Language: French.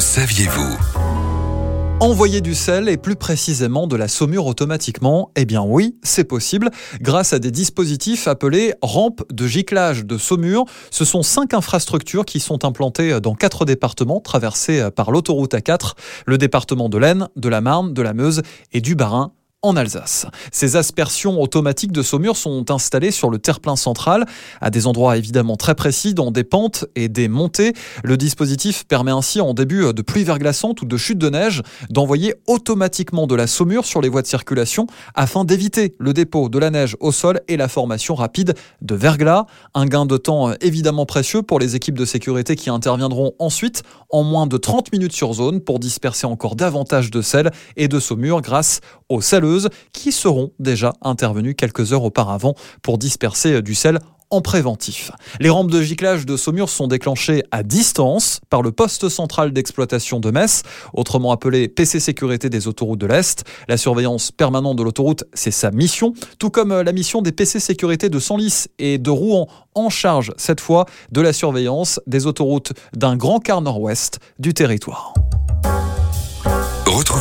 saviez-vous Envoyer du sel et plus précisément de la saumure automatiquement Eh bien oui, c'est possible grâce à des dispositifs appelés rampes de giclage de saumure. Ce sont cinq infrastructures qui sont implantées dans quatre départements traversés par l'autoroute A4, le département de l'Aisne, de la Marne, de la Meuse et du Bas-Rhin en Alsace. Ces aspersions automatiques de saumure sont installées sur le terre-plein central, à des endroits évidemment très précis, dans des pentes et des montées. Le dispositif permet ainsi, en début de pluie verglaçante ou de chute de neige, d'envoyer automatiquement de la saumure sur les voies de circulation afin d'éviter le dépôt de la neige au sol et la formation rapide de verglas. Un gain de temps évidemment précieux pour les équipes de sécurité qui interviendront ensuite en moins de 30 minutes sur zone pour disperser encore davantage de sel et de saumure grâce aux qui seront déjà intervenues quelques heures auparavant pour disperser du sel en préventif. Les rampes de giclage de Saumur sont déclenchées à distance par le poste central d'exploitation de Metz, autrement appelé PC Sécurité des autoroutes de l'Est. La surveillance permanente de l'autoroute, c'est sa mission, tout comme la mission des PC Sécurité de Senlis et de Rouen, en charge cette fois de la surveillance des autoroutes d'un grand quart nord-ouest du territoire.